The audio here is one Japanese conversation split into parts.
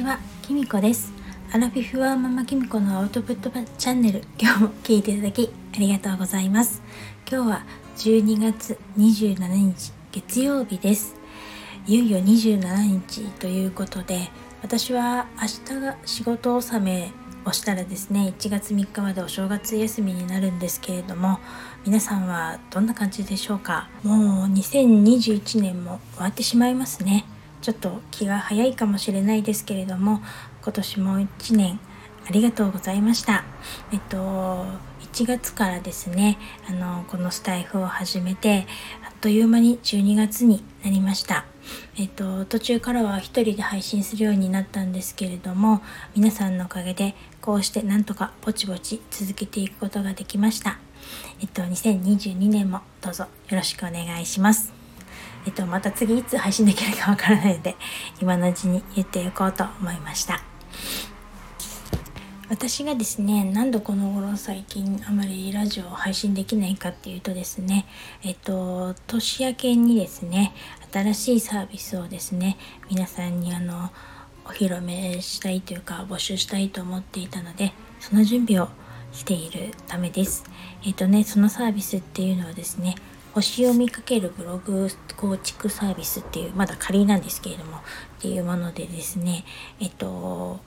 ちは、きみこです。アラフィフはママきみこのアウトプットチャンネル、今日も聞いていただきありがとうございます。今日は12月27日月曜日です。いよいよ27日ということで、私は明日が仕事納めをしたらですね、1月3日までお正月休みになるんですけれども、皆さんはどんな感じでしょうかもう2021年も終わってしまいますね。ちょっと気が早いかもしれないですけれども今年も1年ありがとうございました。えっと1月からですねあのこのスタイフを始めてあっという間に12月になりました。えっと途中からは一人で配信するようになったんですけれども皆さんのおかげでこうしてなんとかぼちぼち続けていくことができました。えっと2022年もどうぞよろしくお願いします。えっと、また次いつ配信できるかわからないので、今のうちに言っておこうと思いました。私がですね、何度この頃最近あまりラジオを配信できないかっていうとですね、えっと、年明けにですね、新しいサービスをですね、皆さんにあの、お披露目したいというか、募集したいと思っていたので、その準備をしているためです。えっとね、そのサービスっていうのはですね、星読みかけるブログ構築サービスっていうまだ仮なんですけれどもっていうものでですねえっと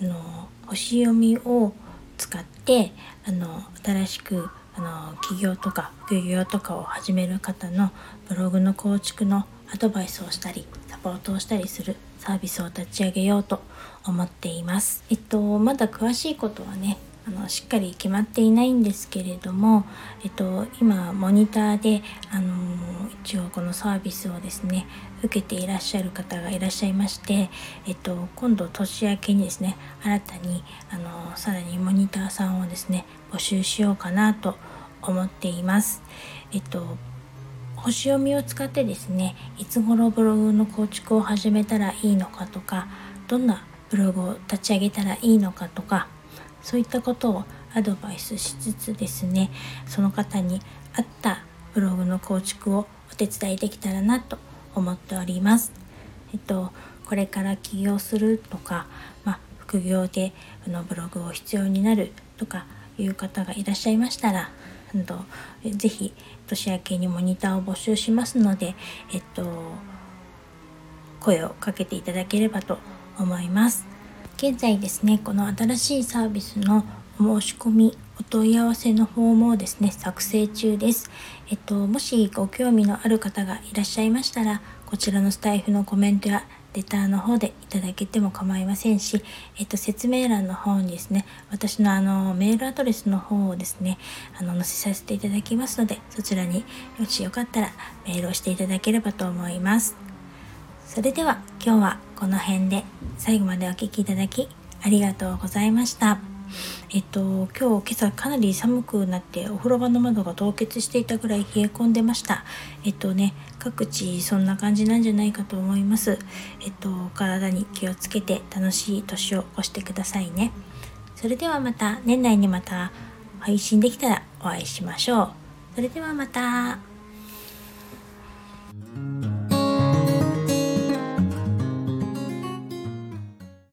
あの星読みを使ってあの新しくあの起業とか副業とかを始める方のブログの構築のアドバイスをしたりサポートをしたりするサービスを立ち上げようと思っています。えっとまだ詳しいことはねあのしっかり決まっていないんですけれども、えっと、今モニターであの一応このサービスをですね受けていらっしゃる方がいらっしゃいまして、えっと、今度年明けにですね新たにあのさらにモニターさんをですね募集しようかなと思っています。えっと星読みを使ってですねいつ頃ブログの構築を始めたらいいのかとかどんなブログを立ち上げたらいいのかとかそういったことをアドバイスしつつですねその方に合ったブログの構築をお手伝いできたらなと思っております。えっとこれから起業するとか、まあ、副業であのブログを必要になるとかいう方がいらっしゃいましたらとぜひ年明けにモニターを募集しますので、えっと、声をかけていただければと思います。現在ですねこの新しいサービスのお申し込みお問い合わせの方もですね作成中ですえっともしご興味のある方がいらっしゃいましたらこちらのスタイフのコメントやレターの方でいただけても構いませんし、えっと、説明欄の方にですね、私のあの、メールアドレスの方をですね、あの、載せさせていただきますので、そちらにもしよかったらメールをしていただければと思います。それでは今日はこの辺で最後までお聴きいただきありがとうございました。えっと、今日今朝かなり寒くなってお風呂場の窓が凍結していたぐらい冷え込んでました。えっとね、各地そんな感じなんじゃないかと思います。えっと、体に気をつけて楽しい年を越してくださいね。それではまた年内にまた配信できたらお会いしましょう。それではまた。